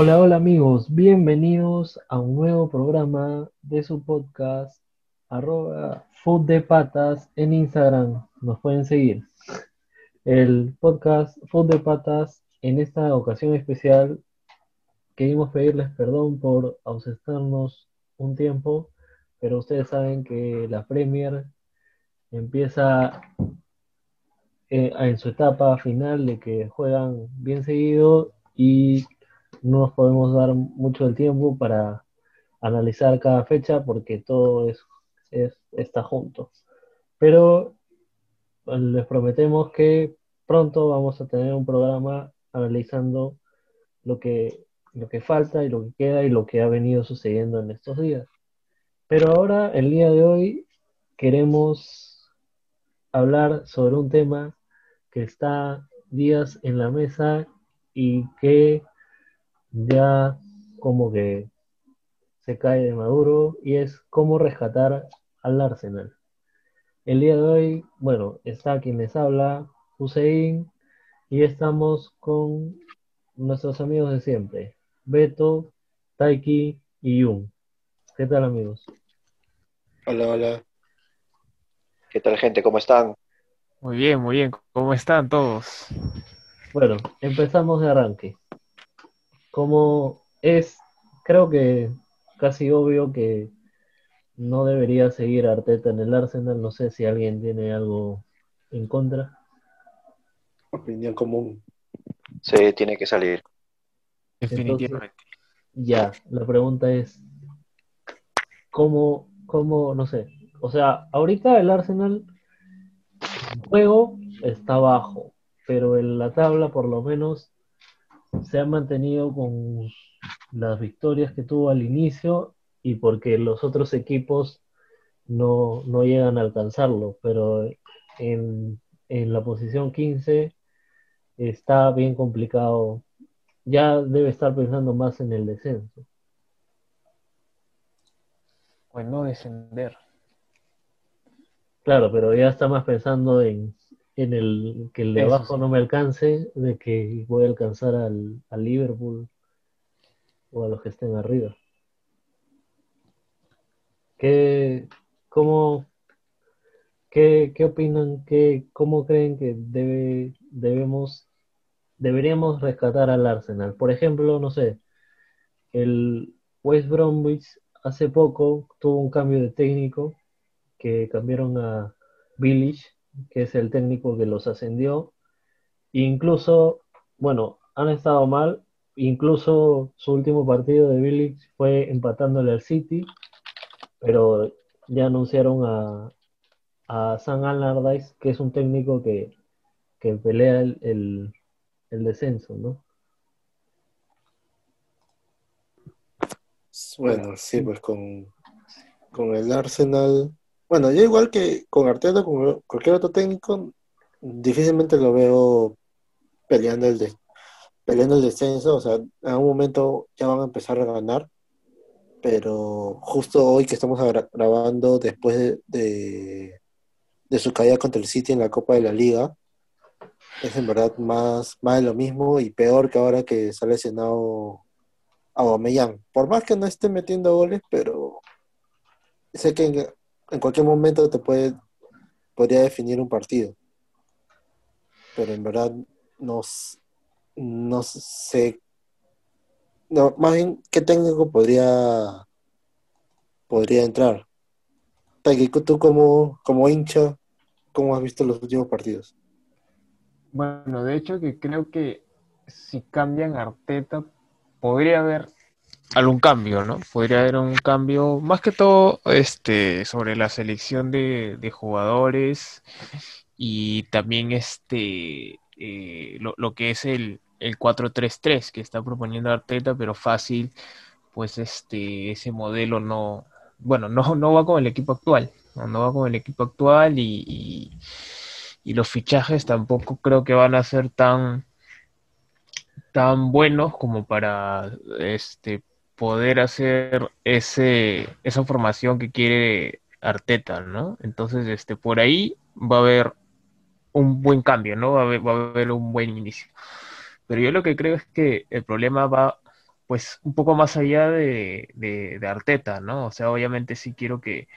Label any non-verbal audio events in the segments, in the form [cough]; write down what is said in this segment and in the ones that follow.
Hola, hola amigos, bienvenidos a un nuevo programa de su podcast arroba food de patas en Instagram, nos pueden seguir. El podcast Food de Patas en esta ocasión especial. Queríamos pedirles perdón por ausentarnos un tiempo, pero ustedes saben que la Premier empieza eh, en su etapa final de que juegan bien seguido y no nos podemos dar mucho el tiempo para analizar cada fecha porque todo es, está junto. Pero pues, les prometemos que pronto vamos a tener un programa analizando lo que, lo que falta y lo que queda y lo que ha venido sucediendo en estos días. Pero ahora, el día de hoy, queremos hablar sobre un tema que está días en la mesa y que ya como que se cae de maduro y es cómo rescatar al Arsenal. El día de hoy, bueno, está quien les habla, Hussein, y estamos con nuestros amigos de siempre, Beto, Taiki y Yun. ¿Qué tal amigos? Hola, hola. ¿Qué tal gente? ¿Cómo están? Muy bien, muy bien. ¿Cómo están todos? Bueno, empezamos de arranque. Como es, creo que casi obvio que no debería seguir Arteta en el Arsenal. No sé si alguien tiene algo en contra. Opinión común. Sí, tiene que salir. Definitivamente. ya, la pregunta es, ¿cómo, ¿cómo, no sé? O sea, ahorita el Arsenal, el juego está bajo, pero en la tabla por lo menos se ha mantenido con las victorias que tuvo al inicio y porque los otros equipos no, llegan a alcanzarlo, pero en, en la posición 15 está bien complicado. Ya debe estar pensando más en el descenso. Pues no descender. Claro, pero ya está más pensando en, en el que el de abajo no me alcance, de que voy a alcanzar al, al Liverpool o a los que estén arriba. ¿Qué, cómo, qué, qué opinan? Qué, ¿Cómo creen que debe, debemos deberíamos rescatar al Arsenal. Por ejemplo, no sé, el West Bromwich hace poco tuvo un cambio de técnico que cambiaron a Village, que es el técnico que los ascendió. Incluso, bueno, han estado mal. Incluso su último partido de Village fue empatándole al City, pero ya anunciaron a, a Sam Allardyce, que es un técnico que, pelea el el descenso, ¿no? Bueno, sí, pues con, con el Arsenal. Bueno, yo igual que con Arteta, con cualquier otro técnico, difícilmente lo veo peleando el, de, peleando el descenso. O sea, en algún momento ya van a empezar a ganar. Pero justo hoy que estamos grabando después de, de su caída contra el City en la Copa de la Liga, es en verdad más, más de lo mismo y peor que ahora que se ha lesionado a Aubameyang. Por más que no esté metiendo goles, pero sé que en, cualquier momento te puede podría definir un partido. Pero en verdad no, no sé no, más bien qué técnico podría podría entrar. tú como, como hincha, ¿cómo has visto los últimos partidos? Bueno, de hecho que creo que si cambian Arteta, podría haber algún cambio, ¿no? Podría haber un cambio, más que todo, este, sobre la selección de, jugadores y también este, eh, lo, que es el, el 4-3-3 que está proponiendo Arteta, pero fácil, pues este, ese modelo no, bueno, no, no va con el equipo actual, no, va con el equipo actual y y los fichajes tampoco creo que van a ser tan, tan buenos como para este, poder hacer ese, esa formación que quiere Arteta, ¿no? Entonces, este, por ahí va a haber un buen cambio, ¿no? Va a haber, va a haber un buen inicio. Pero yo lo que creo es que el problema va pues un poco más allá de, de, Arteta, ¿no? O sea, obviamente sí quiero que,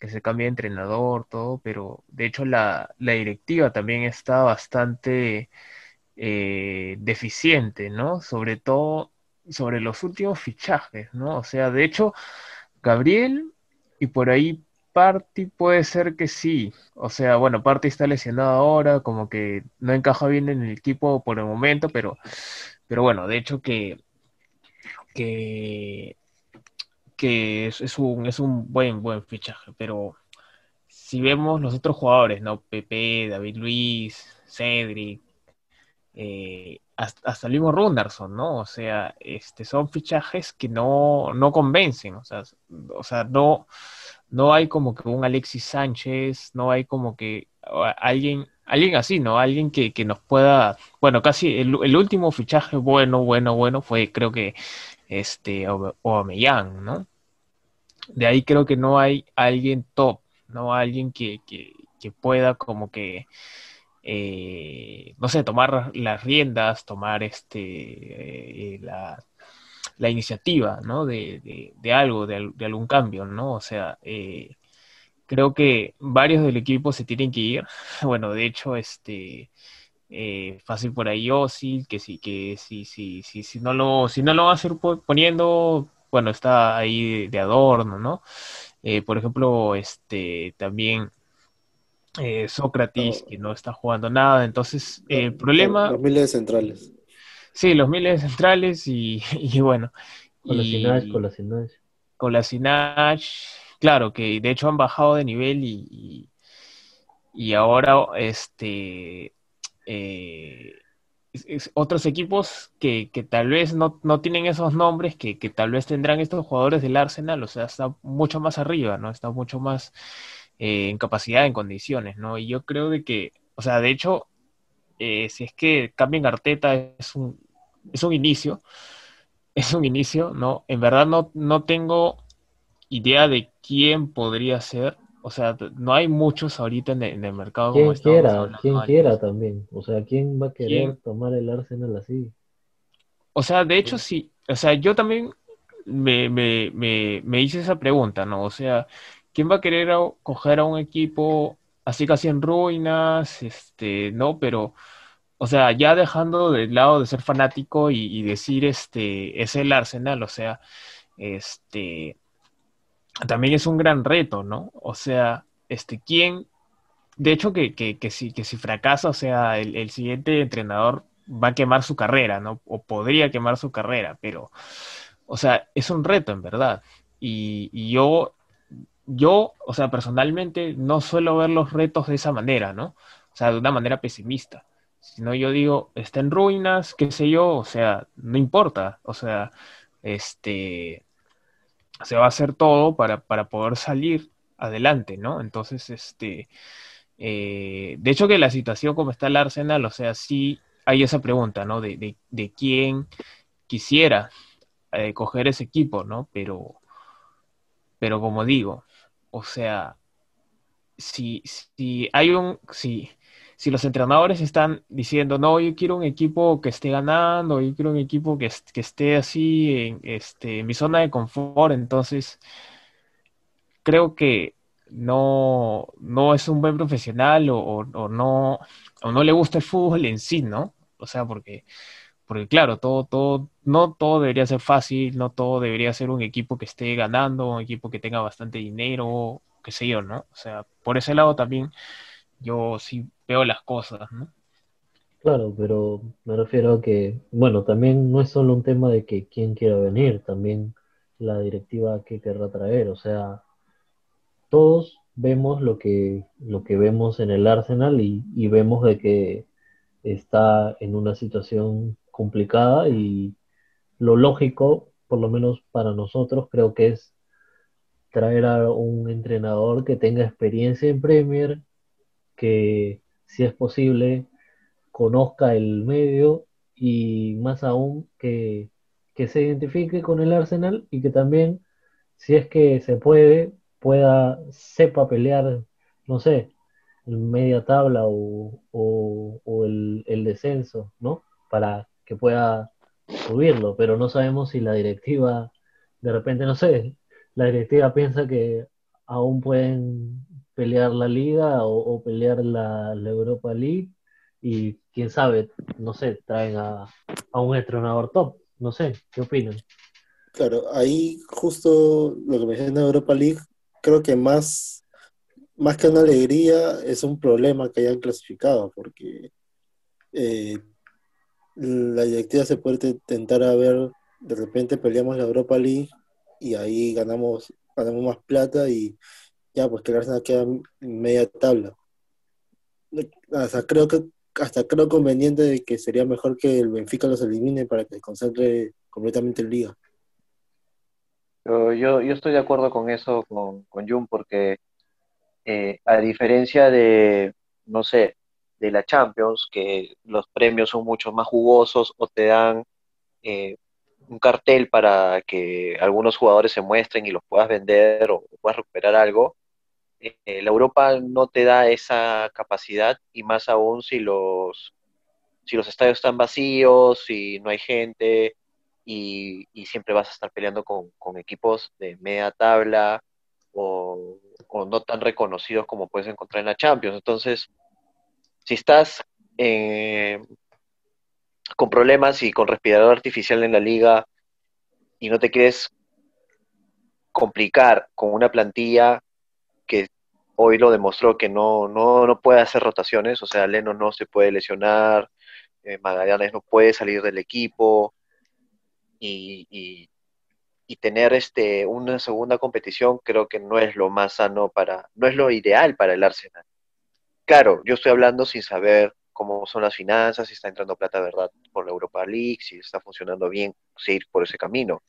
se cambie de entrenador, todo, pero de hecho la, la directiva también está bastante eh, deficiente, ¿no? Sobre todo sobre los últimos fichajes, ¿no? O sea, de hecho, Gabriel y por ahí Party puede ser que sí. O sea, bueno, Party está lesionado ahora, como que no encaja bien en el equipo por el momento, pero, pero bueno, de hecho que, que, es, un, es un buen, buen fichaje. Pero si vemos los otros jugadores, ¿no? Pepe, David Luis, Cedric, eh, hasta, mismo Runderson, ¿no? O sea, este, son fichajes que no, no convencen, o sea, o sea, no, no hay como que un Alexis Sánchez, no hay como que alguien, alguien así, ¿no? Alguien que, nos pueda, bueno, casi el, último fichaje bueno, bueno, bueno fue creo que este Aubameyang, ¿no? De ahí creo que no hay alguien top, no alguien que, que, que pueda como que eh, no sé, tomar las riendas, tomar este, eh, la, iniciativa, ¿no? De, algo, de, algún cambio, ¿no? O sea, eh, creo que varios del equipo se tienen que ir. [laughs] Bueno, de hecho, este, fácil por ahí sí que sí, que sí, sí, sí, si no lo, si no lo va a hacer poniendo, bueno, está ahí de, adorno, ¿no? por ejemplo, este, también eh, Sócrates, que no está jugando nada. Entonces, el problema. Los miles centrales. Sí, los miles centrales y, [laughs] bueno. Con la Sinach, con la Sinach. claro, que de hecho han bajado de nivel y, y, ahora este. Eh, otros equipos que, que tal vez no, no, tienen esos nombres, que, que, tal vez tendrán estos jugadores del Arsenal, o sea, está mucho más arriba, ¿no? Está mucho más eh, en capacidad, en condiciones, ¿no? Y yo creo de que, o sea, de hecho, eh, si es que cambien Arteta es un, es un inicio, [laughs] es un inicio, ¿no? En verdad no, no tengo idea de quién podría ser, o sea, no hay muchos ahorita en el, mercado. Quien quiera, quien quiera también, o sea, ¿quién va a querer tomar el Arsenal así? O sea, de hecho sí, o sea, yo también me, me, me, me hice esa pregunta, ¿no? O sea, ¿quién va a querer coger a un equipo así casi en ruinas? Este, ¿no? Pero, o sea, ya dejando de lado de ser fanático y, decir, este, es el Arsenal, o sea, este, también es un gran reto, ¿no? O sea, este, ¿quién? De hecho, que, si, que si fracasa, o sea, el, siguiente entrenador va a quemar su carrera, ¿no? O podría quemar su carrera, pero, o sea, es un reto en verdad. y yo yo, o sea, personalmente no suelo ver los retos de esa manera, ¿no? O sea, de una manera pesimista. Sino yo digo, está en ruinas, qué sé yo, o sea, no importa. O sea, este, se va a hacer todo para, poder salir adelante, ¿no? Entonces, este, eh, de hecho que la situación como está el Arsenal, o sea, sí hay esa pregunta, ¿no? De, de, quién quisiera eh, coger ese equipo, ¿no? Pero, pero como digo, o sea, si, si hay un, si, si los entrenadores están diciendo, no, yo quiero un equipo que esté ganando, yo quiero un equipo que, que esté así en, este, mi zona de confort, entonces creo que no, no es un buen profesional o, no, o no le gusta el fútbol en sí, ¿no? O sea, porque, porque claro, todo, todo, no todo debería ser fácil, no todo debería ser un equipo que esté ganando, un equipo que tenga bastante dinero, qué sé yo, ¿no? O sea, por ese lado también yo sí veo las cosas, ¿no? Claro, pero me refiero a que, bueno, también no es solo un tema de que quién quiera venir, también la directiva que querrá traer, o sea, todos vemos lo que, lo que vemos en el Arsenal y, y vemos de que está en una situación complicada y lo lógico, por lo menos para nosotros, creo que es traer a un entrenador que tenga experiencia en Premier, que si es posible conozca el medio y más aún que, se identifique con el Arsenal y que también, si es que se puede, pueda, sepa pelear, no sé, media tabla o, el, el descenso, ¿no? Para que pueda subirlo, pero no sabemos si la directiva, de repente, no sé, la directiva piensa que aún pueden pelear la liga o, pelear la, Europa League y quién sabe, no sé, traen a, a un entrenador top, no sé, ¿qué opinan? Claro, ahí justo lo que menciona Europa League, creo que más, más que una alegría es un problema que hayan clasificado, porque eh, la directiva se puede tentar a ver, de repente peleamos la Europa League y ahí ganamos, ganamos más plata y ya, pues que el Arsenal queda media tabla. Hasta creo que hasta creo conveniente de que sería mejor que el Benfica los elimine para que se concentre completamente en liga. Yo, yo, yo estoy de acuerdo con eso, con, con Jun, porque eh, a diferencia de, no sé, de la Champions, que los premios son mucho más jugosos o te dan eh, un cartel para que algunos jugadores se muestren y los puedas vender o puedas recuperar algo, eh, la Europa no te da esa capacidad y más aún si los, si los estadios están vacíos, si no hay gente y, y siempre vas a estar peleando con, con equipos de media tabla o, o, no tan reconocidos como puedes encontrar en la Champions. Entonces, si estás eh, con problemas y con respirador artificial en la liga y no te quieres complicar con una plantilla que hoy lo demostró que no, no, no puede hacer rotaciones, o sea, Leno no se puede lesionar, eh, Magallanes no puede salir del equipo y, y, y, tener este, una segunda competición creo que no es lo más sano para, no es lo ideal para el Arsenal. Claro, yo estoy hablando sin saber cómo son las finanzas, si está entrando plata, ¿verdad? Por la Europa League, si está funcionando bien, seguir por ese camino.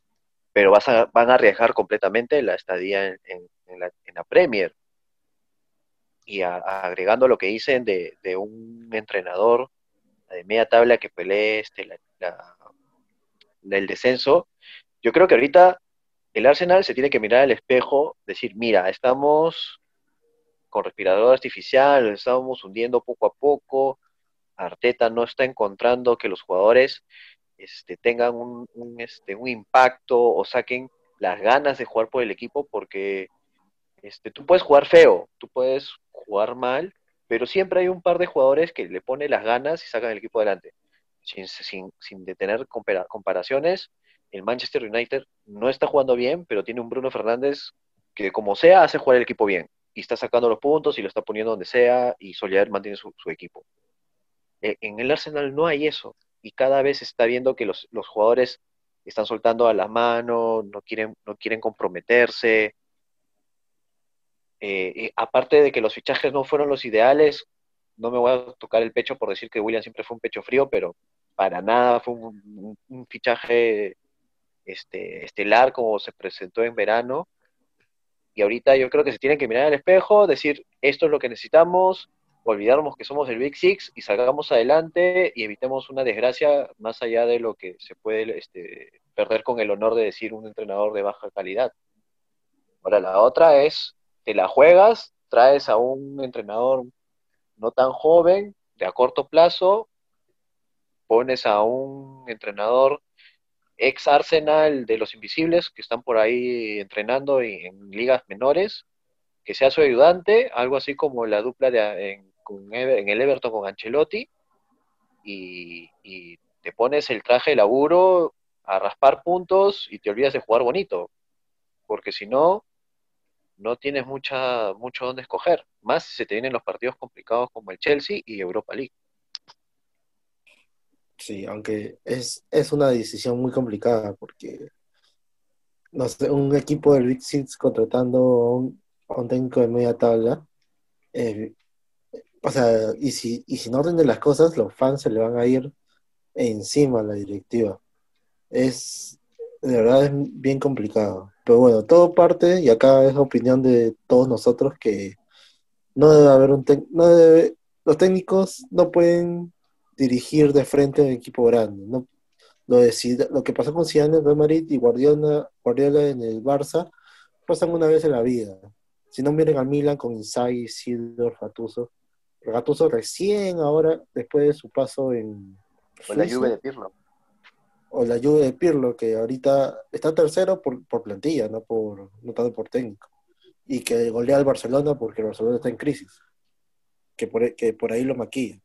Pero vas a, van a arriesgar completamente la estadía en, la, Premier y agregando lo que dicen de, un entrenador de media tabla que pelee este, el descenso, yo creo que ahorita el Arsenal se tiene que mirar al espejo, decir, mira, estamos con respirador artificial, estamos hundiendo poco a poco, Arteta no está encontrando que los jugadores este, tengan un, este, un impacto o saquen las ganas de jugar por el equipo porque este, tú puedes jugar feo, tú puedes jugar mal, pero siempre hay un par de jugadores que le ponen las ganas y sacan el equipo adelante. Sin, sin, sin detener compara comparaciones, el Manchester United no está jugando bien, pero tiene un Bruno Fernández que como sea hace jugar el equipo bien y está sacando los puntos y lo está poniendo donde sea y Soler mantiene su, equipo. Eh, en el Arsenal no hay eso y cada vez se está viendo que los, los jugadores están soltando a la mano, no quieren, no quieren comprometerse, eh, aparte de que los fichajes no fueron los ideales, no me voy a tocar el pecho por decir que William siempre fue un pecho frío, pero para nada fue un fichaje este, estelar como se presentó en verano. Y ahorita yo creo que se tienen que mirar al espejo, decir esto es lo que necesitamos, olvidarnos que somos el Big Six y salgamos adelante y evitemos una desgracia más allá de lo que se puede este, perder con el honor de decir un entrenador de baja calidad. Ahora, la otra es te la juegas, traes a un entrenador no tan joven, de a corto plazo, pones a un entrenador ex Arsenal de los Invisibles que están por ahí entrenando en ligas menores, que sea su ayudante, algo así como la dupla de, en, en el Everton con Ancelotti, y, y, te pones el traje de laburo a raspar puntos y te olvidas de jugar bonito, porque si no, no tienes mucha, mucho donde escoger, más si se te vienen los partidos complicados como el Chelsea y Europa League. Sí, aunque es, es una decisión muy complicada porque no sé, un equipo del Big Six contratando a un, técnico de media tabla, eh, o sea, y si, y si no orden las cosas, los fans se le van a ir encima a la directiva. Es, de verdad es bien complicado. Pero bueno, todo parte, y acá es opinión de todos nosotros, que no debe haber un no los técnicos no pueden dirigir de frente a un equipo grande. No, lo, decide, lo que pasó con Zidane en Real Madrid y Guardiola, Guardiola en el Barça pasan una vez en la vida. Si no miren al Milan con Inzaghi, Sidor, Gattuso. Gattuso recién ahora, después de su paso en... Con la lluvia de Pirlo o la ayuda de Pirlo, que ahorita está tercero por, por plantilla, no, por, no tanto por técnico. Y que golea al Barcelona porque el Barcelona está en crisis. Que por, que por ahí lo maquilla.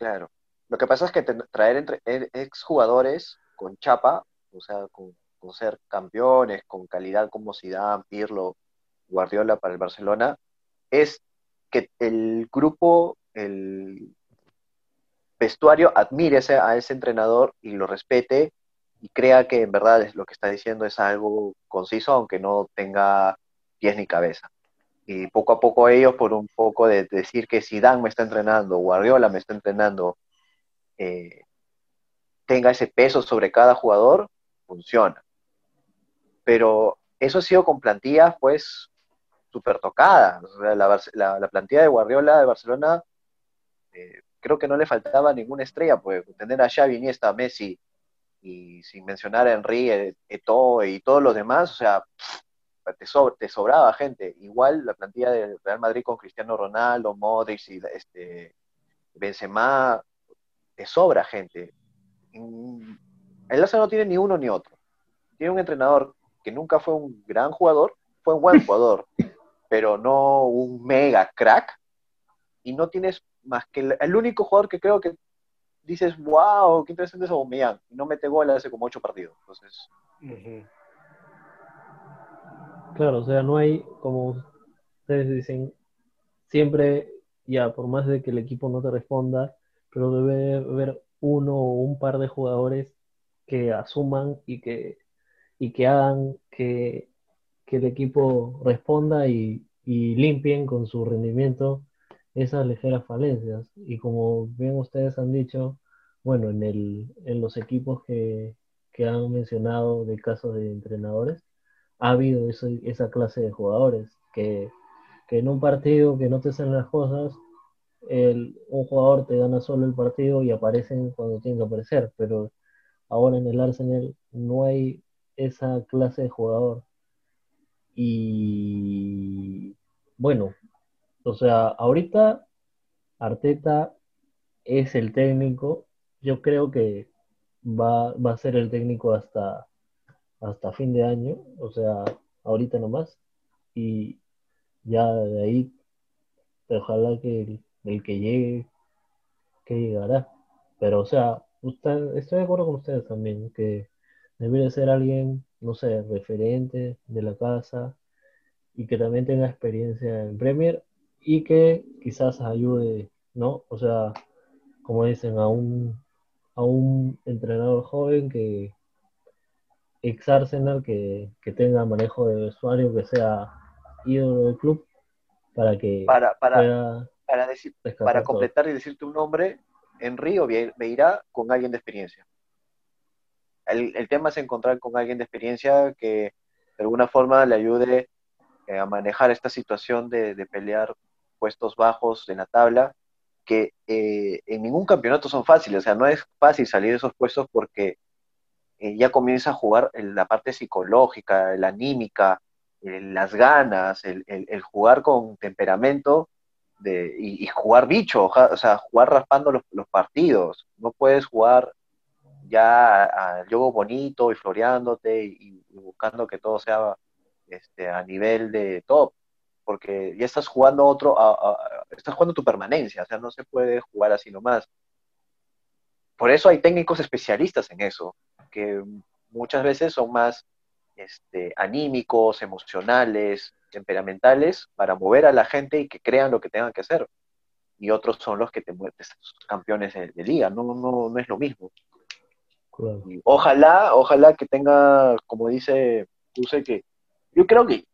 Claro. Lo que pasa es que traer entre e- exjugadores con chapa, o sea, con, ser campeones, con calidad como Zidane, Pirlo, Guardiola para el Barcelona, es que el grupo, el vestuario admire a ese entrenador y lo respete y crea que en verdad lo que está diciendo es algo conciso, aunque no tenga pies ni cabeza. Y poco a poco ellos, por un poco de decir que Zidane me está entrenando, Guardiola me está entrenando, eh, tenga ese peso sobre cada jugador, funciona. Pero eso ha sido con plantillas, pues, súper tocadas. La- la plantilla de Guardiola de Barcelona, eh, creo que no le faltaba ninguna estrella, pues tener a Xavi, Iniesta, Messi, y sin mencionar a Henry, eh, Eto'o y todos los demás, o sea, te, so- te sobraba gente. Igual la plantilla de Real Madrid con Cristiano Ronaldo, Modric y este, Benzema, te sobra gente. Mm, El Arsenal no tiene ni uno ni otro. Tiene un entrenador que nunca fue un gran jugador, fue un buen [laughs] jugador, pero no un mega crack. Y no tienes más que el, el único jugador que creo que dices, wow, qué interesante es Aubameyang. Y no mete gol hace como ocho partidos. Entonces, Claro, o sea, no hay, como ustedes dicen, siempre, ya, por más de que el equipo no te responda, pero debe haber uno o un par de jugadores que asuman y que, y que hagan que, que el equipo responda y, limpien con su rendimiento esas ligeras falencias. Y como bien ustedes han dicho, bueno, en el, en los equipos que, que han mencionado de casos de entrenadores, ha habido esa clase de jugadores que, en un partido que no te salen las cosas, el, un jugador te gana solo el partido y aparecen cuando tienen que aparecer, pero ahora en el Arsenal no hay esa clase de jugador. Y bueno, o sea, ahorita Arteta es el técnico, yo creo que va a ser el técnico hasta hasta fin de año, o sea, ahorita nomás, y ya de ahí, ojalá que el, que llegue, que llegará. Pero, o sea, usted, estoy de acuerdo con ustedes también, que debería ser alguien, no sé, referente de la casa y que también tenga experiencia en Premier y que quizás ayude, ¿no? O sea, como dicen, a un, a un entrenador joven que ex Arsenal que, que tenga manejo de vestuario, que sea ídolo del club, para que para, para, pueda para, decir, todo. completar y decirte un nombre, Henry o Beirá con alguien de experiencia. El, el tema es encontrar con alguien de experiencia que de alguna forma le ayude eh, a manejar esta situación de, de pelear puestos bajos en la tabla, que eh, en ningún campeonato son fáciles, o sea, no es fácil salir de esos puestos porque eh, ya comienza a jugar la parte psicológica, la anímica, las ganas, el, jugar con temperamento y, jugar bicho, o sea, jugar raspando los, partidos. No puedes jugar ya al juego bonito y floreándote y, y buscando que todo sea este, a nivel de top, porque ya estás jugando otro, a- a- estás jugando tu permanencia, o sea, no se puede jugar así nomás. Por eso hay técnicos especialistas en eso, que muchas veces son más este, anímicos, emocionales, temperamentales, para mover a la gente y que crean lo que tengan que hacer. Y otros son los que te campeones de, de liga, no, no, no es lo mismo. Claro. Y ojalá, ojalá que tenga, como dice Puse, que yo creo que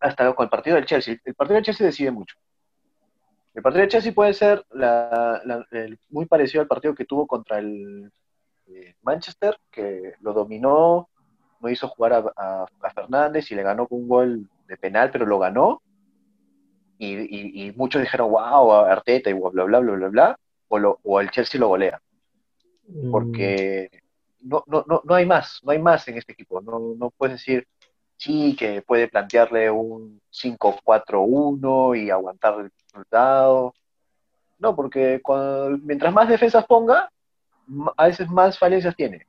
hasta con el partido del Chelsea, el partido del Chelsea decide mucho. El partido del Chelsea puede ser la- la- el- muy parecido al partido que tuvo contra el eh, Manchester, que lo dominó, no hizo jugar a, a- a Fernández y le ganó con un gol de penal, pero lo ganó. Y, y- y muchos dijeron, wow, Arteta y bla, bla, bla, bla, bla, bla, o, lo- o el Chelsea lo golea Mm, porque no, no, no, no hay más, no hay más en este equipo. No, no puedes decir, sí, que puede plantearle un 5-4-1 y aguantar el resultado. No, porque cuando- mientras más defensas ponga, a veces más falencias tiene.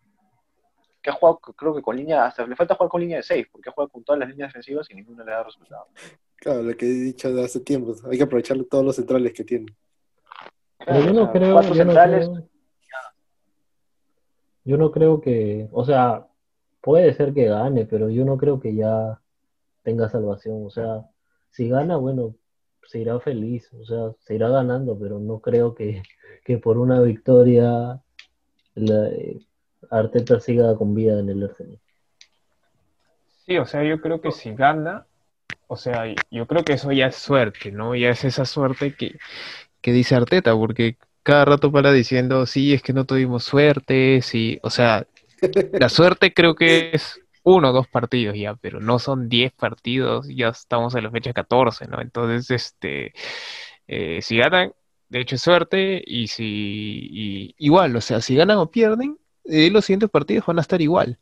Que ha jugado, creo que con línea, hasta le falta jugar con línea de 6, porque ha jugado con todas las líneas defensivas y ninguna le da resultado. Claro, lo que he dicho de hace tiempo. Hay que aprovechar todos los centrales que tiene. Pero yo no creo, cuatro yo no centrales, creo- yo no creo que, o sea, puede ser que gane, pero yo no creo que ya tenga salvación. O sea, si gana, bueno, se irá feliz, o sea, se irá ganando, pero no creo que, que por una victoria la- Arteta siga con vida en el Arsenal. Sí, o sea, yo creo que si gana, o sea, yo creo que eso ya es suerte, ¿no? Ya es esa suerte que, que dice Arteta, porque cada rato para diciendo, sí, es que no tuvimos suerte, sí, o sea, la suerte creo que es uno o dos partidos ya, pero no son 10 partidos, ya estamos en la fecha 14, ¿no? Entonces, este, eh, si ganan, de hecho es suerte, y si, y- igual, o sea, si ganan o pierden, eh, los siguientes partidos van a estar igual.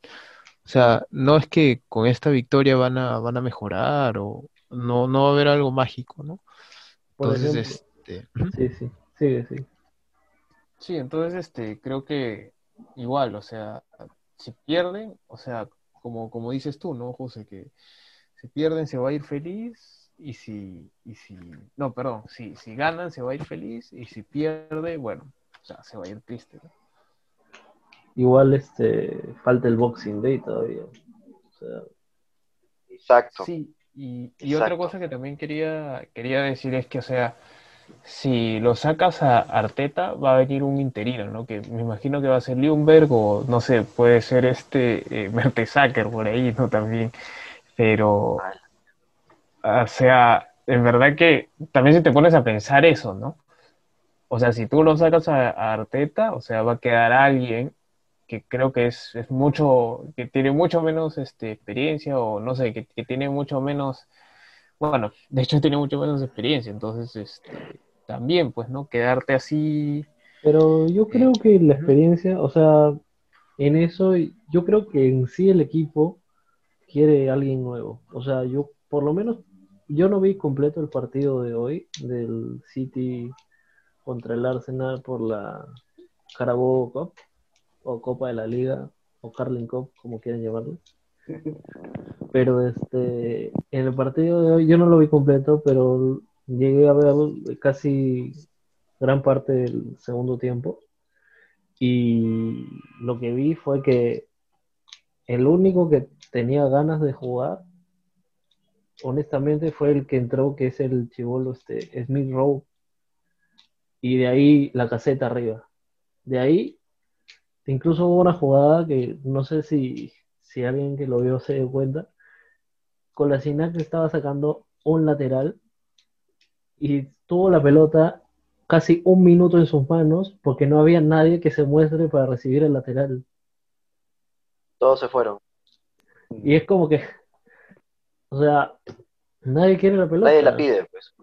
O sea, no es que con esta victoria van a, van a mejorar o no, no va a haber algo mágico, ¿no? Por Entonces, ejemplo, este, sí, sí, sigue, sí. Sí, entonces este, creo que igual, o sea, si pierden, o sea, como, como dices tú, ¿no, José? Que si pierden se va a ir feliz y si, y si, no, perdón, si, si ganan se va a ir feliz y si pierde, bueno, o sea, se va a ir triste, ¿no? Igual este falta el Boxing Day todavía. O sea, exacto. Sí, y, y otra cosa que también quería, quería decir es que, o sea, si lo sacas a Arteta, va a venir un interino, ¿no? Que me imagino que va a ser Ljungberg o, no sé, puede ser este eh, Mertesacker por ahí, ¿no? También. Pero, o sea, en verdad que también si te pones a pensar eso, ¿no? O sea, si tú lo sacas a, a Arteta, o sea, va a quedar alguien que creo que es, es mucho, que tiene mucho menos este, experiencia o no sé, que, que tiene mucho menos, bueno, de hecho tiene mucho menos experiencia, entonces este, también, pues, ¿no? Quedarte así, Pero yo creo que la experiencia, o sea, en eso, yo creo que en sí el equipo quiere alguien nuevo. O sea, yo, por lo menos, yo no vi completo el partido de hoy del City contra el Arsenal por la Carabao Cup, o Copa de la Liga, o Carling Cup, como quieran llamarlo. [laughs] Pero este, en el partido de hoy yo no lo vi completo, pero llegué a ver casi gran parte del segundo tiempo. Y lo que vi fue que el único que tenía ganas de jugar, honestamente, fue el que entró, que es el chivolo este, Smith Rowe. Y de ahí la caseta arriba. De ahí, incluso hubo una jugada que no sé si, si alguien que lo vio se dio cuenta. Con la que estaba sacando un lateral y tuvo la pelota casi un minuto en sus manos porque no había nadie que se muestre para recibir el lateral. Todos se fueron. Y es como que, o sea, nadie quiere la pelota. Nadie la pide, pues.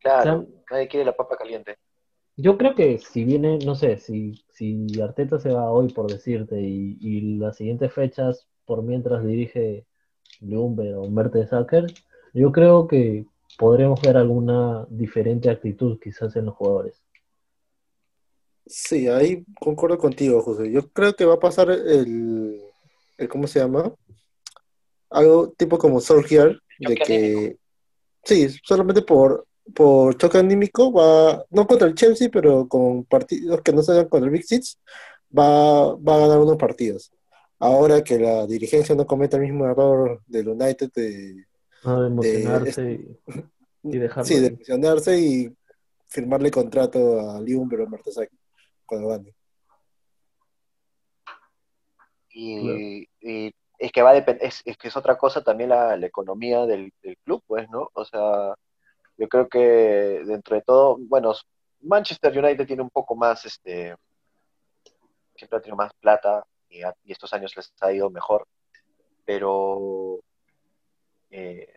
Claro, O sea, nadie quiere la papa caliente. Yo creo que si viene, no sé, si, si Arteta se va hoy por decirte y, y las siguientes fechas por mientras dirige Lumber o Mertesacker, yo creo que podremos ver alguna diferente actitud quizás en los jugadores. Sí, ahí concuerdo contigo, José. Yo creo que va a pasar el, el ¿cómo se llama? Algo tipo como Solskjaer, de que sí, solamente por, por choque anímico va, no contra el Chelsea, pero con partidos que no sean contra el Big Six, va, va a ganar unos partidos. Ahora que la dirigencia no cometa el mismo error del United de, ¿no? De emocionarse y, y dejarlo sí, de ahí. lesionarse y firmarle contrato a Liumber o Mertesacker cuando gane. Y, y es que va a es, es que es otra cosa también la, economía del, club, pues, ¿no? O sea, yo creo que dentro de todo, bueno, Manchester United tiene un poco más, este, siempre ha tenido más plata y estos años les ha ido mejor, pero eh,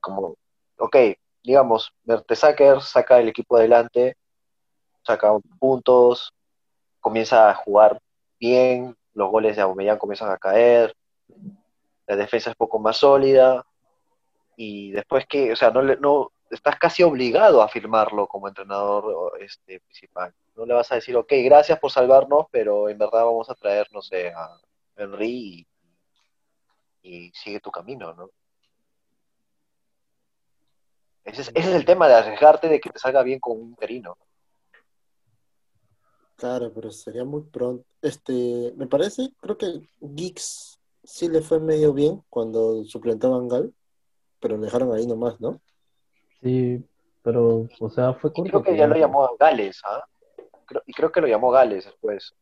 como, ok, digamos, Mertesacker saca el equipo adelante, saca puntos, comienza a jugar bien, los goles de Aubameyang comienzan a caer, la defensa es poco más sólida, y después que, o sea, no, no estás casi obligado a firmarlo como entrenador este, principal. No le vas a decir, ok, gracias por salvarnos, pero en verdad vamos a traer, no sé, a Henry y, sigue tu camino, ¿no? Ese es, ese es el tema de arriesgarte de que te salga bien con un interino. Claro, pero sería muy pronto. Este, me parece, creo que Geeks sí le fue medio bien cuando suplentó a Van Gaal, pero lo dejaron ahí nomás, ¿no? Sí, pero, o sea, fue Y corto. creo que ya lo llamó a Gales, ¿ah? Creo- y creo que lo llamó Gales después.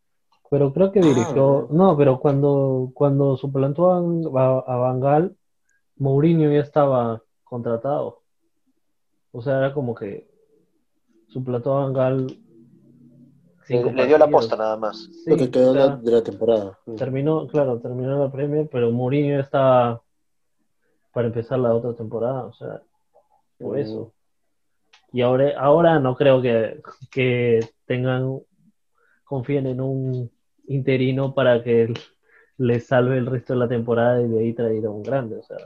Pero creo que Ah, dirigió, no, pero cuando, cuando suplantó a, a, a Van Gaal, Mourinho ya estaba contratado. O sea, era como que suplantó a Van Gaal cinco le dio la posta nada más. Sí, Lo que quedó o sea, la- de la temporada. Terminó, claro, terminó la Premier, pero Mourinho estaba para empezar la otra temporada, o sea, por Mm. eso. Y ahora, ahora no creo que, que tengan, confíen en un interino para que les salve el resto de la temporada y de ahí traer a un grande, o sea,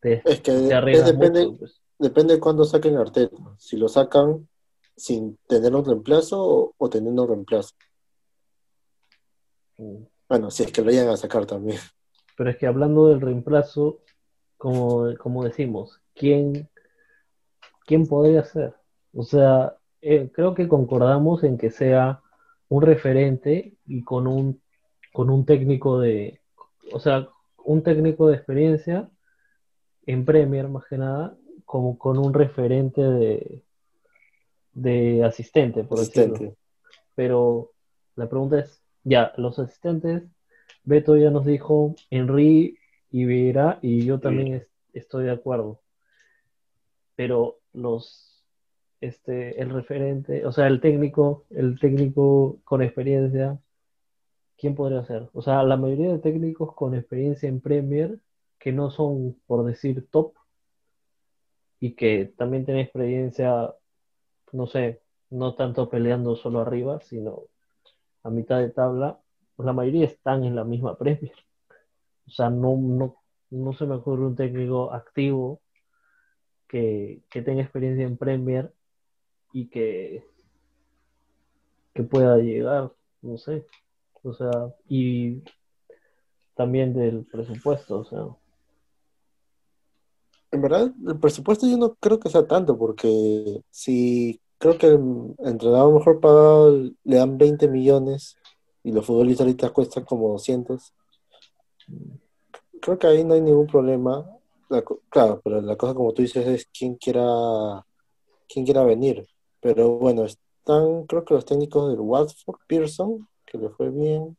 te, Es que te es depende, mucho, pues. depende de cuándo saquen Arteta. Si lo sacan sin tener un reemplazo o, o teniendo un reemplazo. Mm. Bueno, si es que lo llegan a sacar también. Pero es que hablando del reemplazo, como, como decimos, ¿quién, quién podría ser? O sea, eh, creo que concordamos en que sea un referente y con un, con un técnico de, o sea, un técnico de experiencia en Premier más que nada, como con un referente de, de asistente, por decirlo. Asistente. Pero la pregunta es, ya, los asistentes, Beto ya nos dijo Henry y Vieira, y yo también es- estoy de acuerdo. Pero los, este, el referente, o sea, el técnico, el técnico con experiencia, ¿quién podría ser? O sea, la mayoría de técnicos con experiencia en Premier, que no son, por decir, top, y que también tienen experiencia, no sé, no tanto peleando solo arriba, sino a mitad de tabla, pues la mayoría están en la misma Premier. O sea, no, no, no se me ocurre un técnico activo que, que tenga experiencia en Premier y que, que pueda llegar, no sé. O sea, y también del presupuesto, o sea. En verdad, el presupuesto yo no creo que sea tanto, porque si creo que el entrenador mejor pagado le dan 20 millones y los futbolistas ahorita cuestan como 200, creo que ahí no hay ningún problema. La claro, pero la cosa como tú dices es quién quiera, quién quiera venir. Pero bueno, están creo que los técnicos del Watford, Pearson, que le fue bien.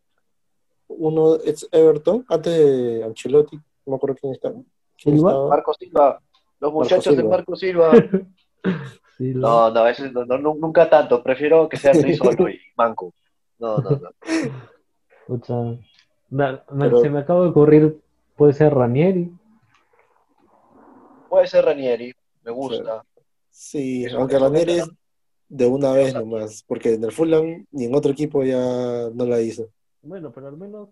Uno es Everton, antes de Ancelotti, no me acuerdo quién estaba. ¿Quién? Marco Silva, los muchachos de Silva. Marco Silva. [laughs] Sí, lo- No, no, ese no, no, nu- nunca tanto. Prefiero que sea solo y Manco. No, no, no. pucha, Pero- se me acaba de ocurrir, puede ser Ranieri. Puede ser Ranieri, me gusta. Sí, Eso- aunque eso Ranieri es de una vez sea, nomás, porque en el Fulham ni en otro equipo ya no la hizo. Bueno, pero al menos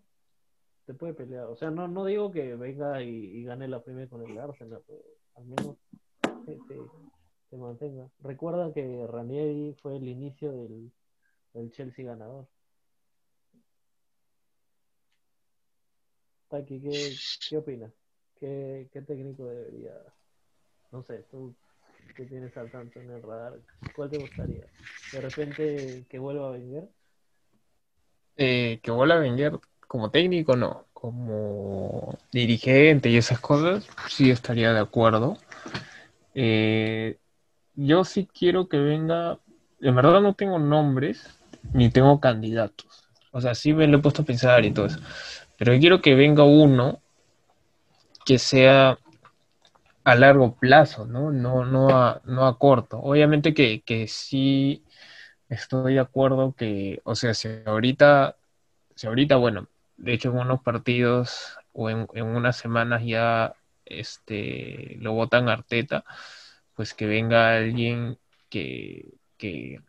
te puede pelear. O sea, no, no digo que venga y, y gane la primera con el Arsenal, pero al menos se, se- se mantenga. Recuerda que Ranieri fue el inicio del, del Chelsea ganador. Taki, ¿qué, qué opinas? ¿Qué, qué técnico debería? No sé, tú que tienes al tanto en el radar, ¿cuál te gustaría? ¿De repente que vuelva a venir? Eh, que vuelva a Wenger como técnico, no. Como dirigente y esas cosas, sí estaría de acuerdo. Eh, yo sí quiero que venga. En verdad no tengo nombres ni tengo candidatos. O sea, sí me lo he puesto a pensar y todo eso. Pero yo quiero que venga uno que sea a largo plazo, ¿no? No, no a, no a corto. Obviamente que, que sí estoy de acuerdo que, o sea, si ahorita, si ahorita, bueno, de hecho en unos partidos o en, en unas semanas ya este, lo votan Arteta, pues que venga alguien que, que,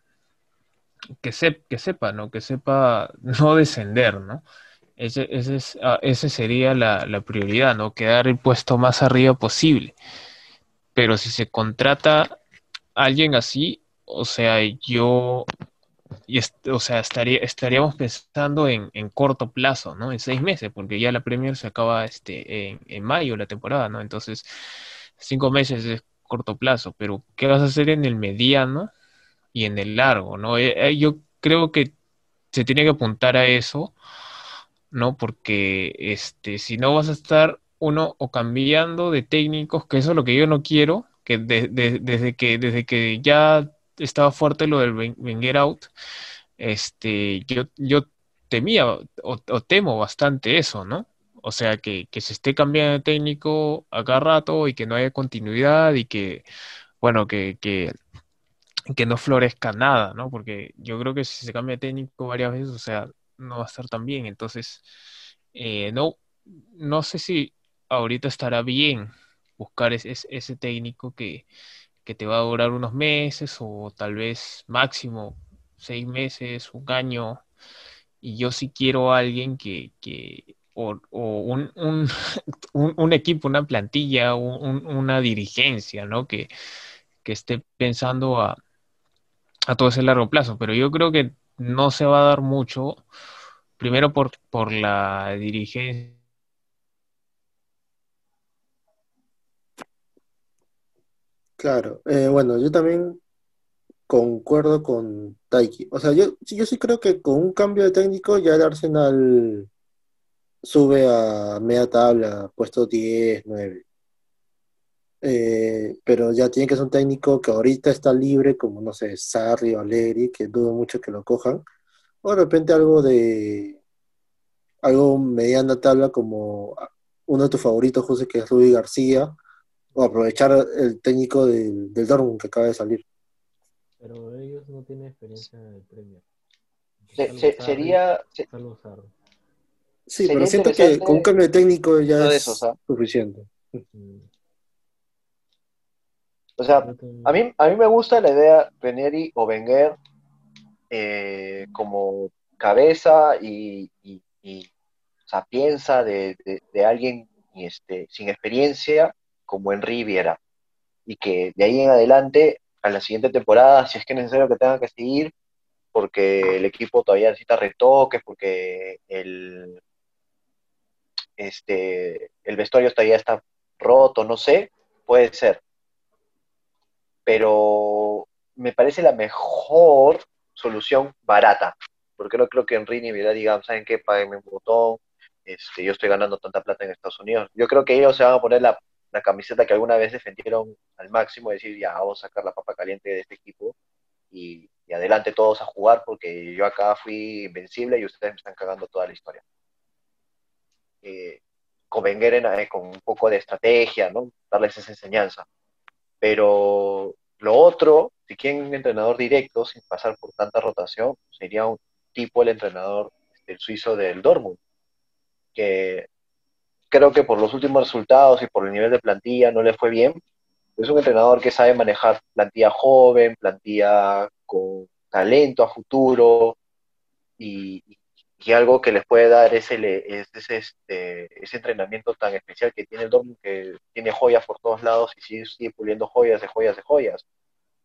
que, que sepa, ¿no? Que sepa [laughs] no descender, ¿no? Ese, ese, es, ah, ese sería la, la prioridad, ¿no? Quedar el puesto más arriba posible. Pero si se contrata alguien así, o sea, yo y o sea, estaría, estaríamos pensando en, en, corto plazo, ¿no? En seis meses, porque ya la Premier se acaba este, en, en mayo la temporada, ¿no? Entonces, cinco meses es corto plazo, pero ¿qué vas a hacer en el mediano y en el largo, ¿no? Eh, eh, yo creo que se tiene que apuntar a eso, ¿no? Porque este, si no vas a estar uno o cambiando de técnicos, que eso es lo que yo no quiero, que desde que desde que ya estaba fuerte lo del Wenger out, este, yo, yo temía o, temo bastante eso, ¿no? O sea, que, que, se esté cambiando de técnico a cada rato y que no haya continuidad y que, bueno, que, que, que no florezca nada, ¿no? Porque yo creo que si se cambia de técnico varias veces, o sea, no va a estar tan bien. Entonces, eh, no, no sé si ahorita estará bien buscar ese, ese técnico que, que te va a durar unos meses o tal vez máximo seis meses, un año. Y yo sí quiero a alguien que, que o, un, [laughs] un, un, equipo, una plantilla, una dirigencia, ¿no? Que, que esté pensando a, a todo ese largo plazo. Pero yo creo que no se va a dar mucho, primero por, por la dirigencia Claro, eh, bueno, yo también concuerdo con Taiki. O sea, yo, yo sí creo que con un cambio de técnico ya el Arsenal sube a media tabla, puesto 10, 9. Eh, pero ya tiene que ser un técnico que ahorita está libre, como no sé, Sarri o Alegri, que dudo mucho que lo cojan. O de repente algo de algo mediana tabla como uno de tus favoritos, José, que es Rubí García, o aprovechar el técnico del, del Dortmund que acaba de salir. Pero ellos no tienen experiencia en el Premier. sería... Sí, pero siento que con un cambio de técnico ya es suficiente. O sea, a mí, a mí me gusta la idea Veneri o Wenger eh, como cabeza y, y, de, de, de, alguien este, sin experiencia como en Riviera. Y que de ahí en adelante, a la siguiente temporada, si es que es necesario que tenga que seguir, porque el equipo todavía necesita retoques, porque el, este, el vestuario todavía está roto, no sé, puede ser. Pero me parece la mejor solución barata, porque no creo que en ni Viera digan, ¿saben qué? Páguenme un botón, este, yo estoy ganando tanta plata en Estados Unidos. Yo creo que ellos se van a poner la la camiseta que alguna vez defendieron al máximo, decir, ya, vamos a sacar la papa caliente de este equipo y, adelante todos a jugar porque yo acá fui invencible y ustedes me están cagando toda la historia. Eh, eh, con un poco de estrategia, ¿no? Darles esa enseñanza. Pero lo otro, si quieren un entrenador directo, sin pasar por tanta rotación, sería un tipo el entrenador el suizo del Dortmund, que creo que por los últimos resultados y por el nivel de plantilla no le fue bien. Es un entrenador que sabe manejar plantilla joven, plantilla con talento a futuro y, algo que les puede dar es, este, ese entrenamiento tan especial que tiene el Dortmund, que tiene joyas por todos lados y sigue, sigue puliendo joyas de joyas de joyas.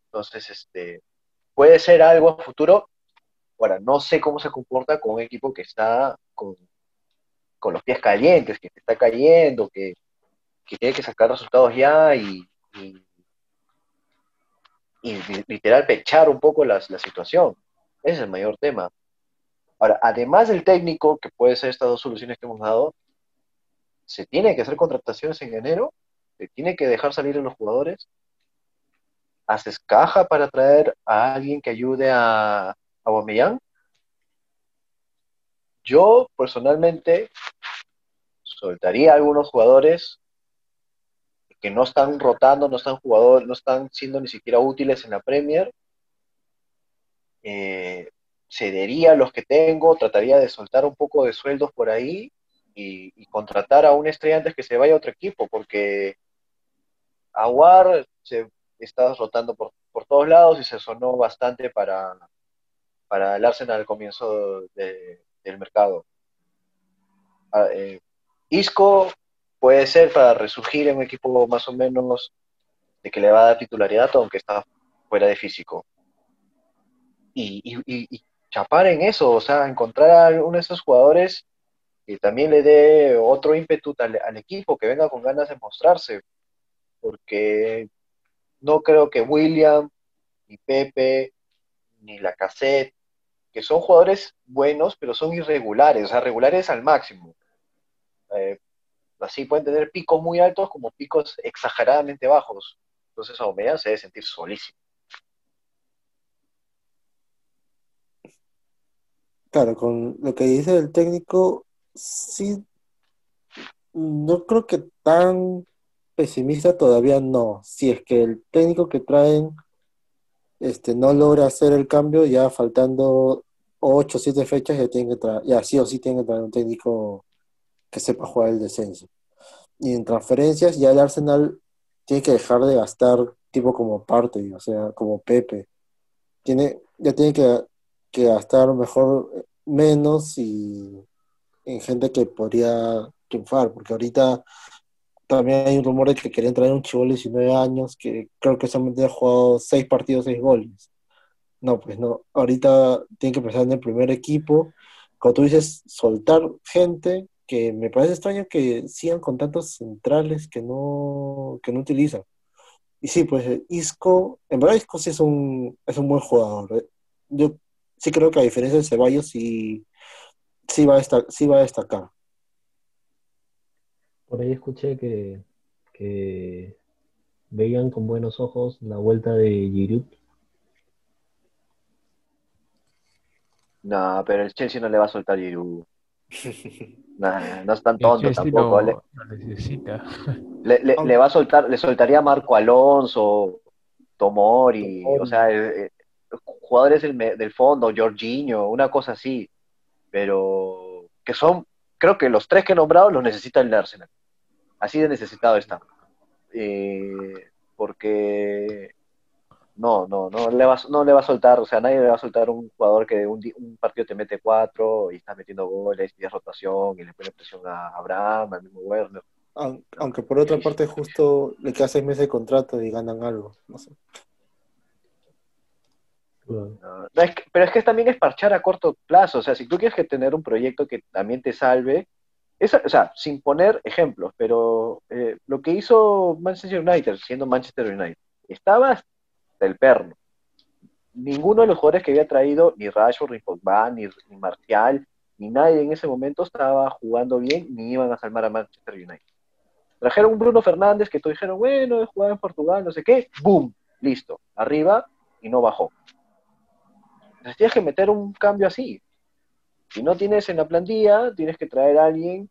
Entonces, este, puede ser algo a futuro. Ahora, no sé cómo se comporta con un equipo que está con con los pies calientes, que se está cayendo, que, tiene que sacar resultados ya y, y, literal pechar un poco la, situación. Ese es el mayor tema. Ahora, además del técnico, que puede ser estas dos soluciones que hemos dado, se tiene que hacer contrataciones en enero, se tiene que dejar salir a los jugadores, haces caja para traer a alguien que ayude a, a yo personalmente soltaría a algunos jugadores que no están rotando, no están jugadores, no están siendo ni siquiera útiles en la Premier. Eh, cedería los que tengo, trataría de soltar un poco de sueldos por ahí y, contratar a un estrella antes que se vaya a otro equipo, porque Aguar se está rotando por, todos lados y se sonó bastante para, para el Arsenal al comienzo de, el mercado. Ah, eh, Isco puede ser para resurgir en un equipo más o menos de que le va a dar titularidad, aunque está fuera de físico. y chapar en eso, o sea, encontrar a uno de esos jugadores que también le dé otro ímpetu al, equipo, que venga con ganas de mostrarse, porque no creo que William, ni Pepe, ni la cassette, que son jugadores buenos, pero son irregulares, o sea, regulares al máximo. Eh, así pueden tener picos muy altos como picos exageradamente bajos. Entonces Aubameyang se debe sentir solísimo. Claro, con lo que dice el técnico, sí, no creo que tan pesimista todavía no. Si es que el técnico que traen este, no logra hacer el cambio, ya faltando 8 o 7 fechas, ya tienen que traer, ya sí o sí tienen que traer un técnico que sepa jugar el descenso. Y en transferencias, ya el Arsenal tiene que dejar de gastar tipo como parte, o sea, como Pepe. Tiene, ya tiene que, que gastar mejor menos y en gente que podría triunfar, porque ahorita también hay un rumor de que querían traer un chivo de 19 años que creo que solamente ha jugado 6 partidos, 6 goles. No, pues no. Ahorita tiene que pensar en el primer equipo. Como tú dices, soltar gente que me parece extraño que sigan con tantos centrales que no, que no utilizan. Y sí, pues Isco, en verdad Isco sí es un, es un buen jugador. ¿eh? Yo sí creo que a diferencia de Ceballos sí, sí, va, a estar, sí va a destacar. Por ahí escuché que, que veían con buenos ojos la vuelta de Giroud. No, pero el Chelsea no le va a soltar Giroud. [laughs] Nah, no es tan tonto tampoco. Lo necesita. Le, le, le, va a soltar, le soltaría a Marco Alonso, Tomori, o sea, eh, eh, jugadores del, del fondo, Jorginho, una cosa así. Pero que son, creo que los tres que he nombrado los necesita el Arsenal. Así de necesitado está. Eh, porque no, no, no le, va, no le va a soltar, o sea, nadie le va a soltar un jugador que un, un partido te mete cuatro y está metiendo goles, y rotación y le pone presión a Abraham, al mismo Werner. Aunque por otra parte justo le queda seis meses de contrato y ganan algo, no sé. No, es que, pero es que también es parchar a corto plazo, o sea, si tú quieres que tener un proyecto que también te salve, es, o sea, sin poner ejemplos, pero eh, lo que hizo Manchester United, siendo Manchester United, estaba del perno. Ninguno de los jugadores que había traído, ni Rashford, ni Pogba, ni, ni Martial, ni nadie en ese momento estaba jugando bien, ni iban a salvar a Manchester United. Trajeron un Bruno Fernández que todos dijeron, bueno, jugaba en Portugal, no sé qué, ¡boom! Listo, arriba y no bajó. Entonces tienes que meter un cambio así. Si no tienes en la plantilla, tienes que traer a alguien,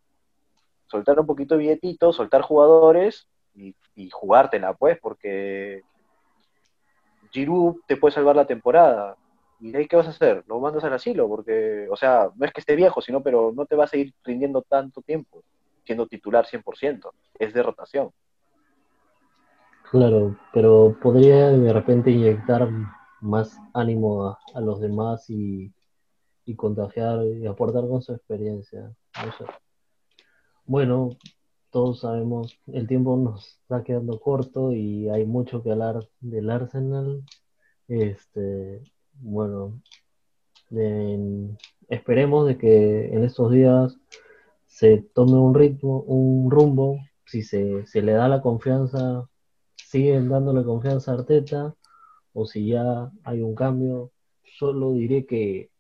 soltar un poquito de billetito, soltar jugadores y, jugártela, pues, porque Giroud te puede salvar la temporada. ¿Y de ahí qué vas a hacer? Lo mandas al asilo, porque, o sea, no es que esté viejo, sino, pero no te va a seguir rindiendo tanto tiempo, siendo titular 100%, es de rotación. Claro, pero podría de repente inyectar más ánimo a, a los demás y, y, contagiar y aportar con su experiencia. Bueno, todos sabemos, el tiempo nos está quedando corto y hay mucho que hablar del Arsenal. Este, bueno, en, esperemos de que en estos días se tome un ritmo, un rumbo, si se, se le da la confianza, siguen dándole confianza a Arteta, o si ya hay un cambio, solo diré que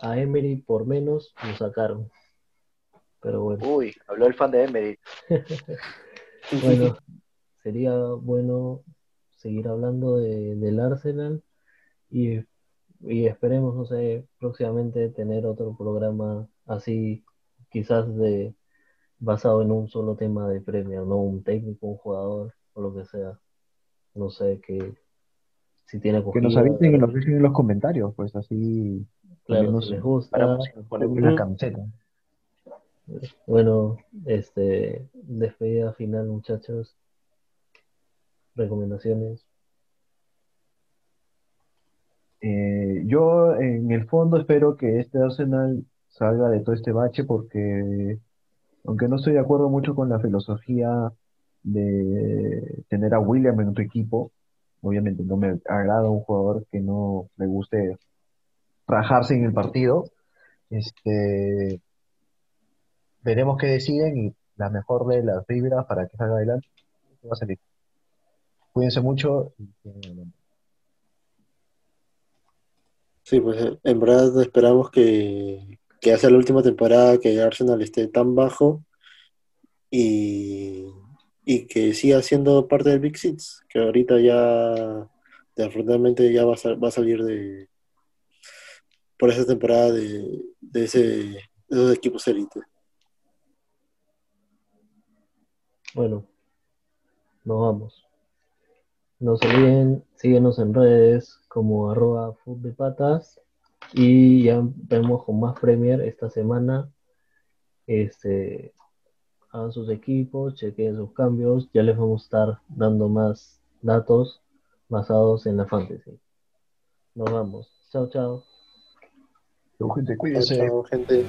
a Emery por menos lo sacaron. Pero bueno. Uy, habló el fan de Emery. [laughs] bueno, sería bueno seguir hablando de, del Arsenal y, y, esperemos, no sé, próximamente tener otro programa así, quizás de basado en un solo tema de premio, no un técnico, un jugador o lo que sea. No sé que si tiene Que nos avisen y nos dejen en los comentarios, pues así claro, nos, si les gusta. Una camiseta. Bueno, este, despedida final, muchachos. Recomendaciones. Eh, yo, en el fondo, espero que este Arsenal salga de todo este bache porque, aunque no estoy de acuerdo mucho con la filosofía de tener a William en tu equipo, obviamente no me agrada un jugador que no me guste rajarse en el partido. Este, veremos qué deciden y la mejor de las vibras para que salga adelante va a salir. Cuídense mucho y Sí, pues en verdad esperamos que, que la última temporada que Arsenal esté tan bajo y, y que siga siendo parte del Big Six, que ahorita ya afortunadamente ya va a, va a salir de por esa temporada de, de ese de esos equipos élite. Bueno, nos vamos. No se olviden, síguenos en redes como arroba patas y ya vemos con más Premier esta semana. Este, hagan sus equipos, chequen sus cambios, ya les vamos a estar dando más datos basados en la fantasy. Nos vamos. Chao, chao. gente, cuídense. chao, gente.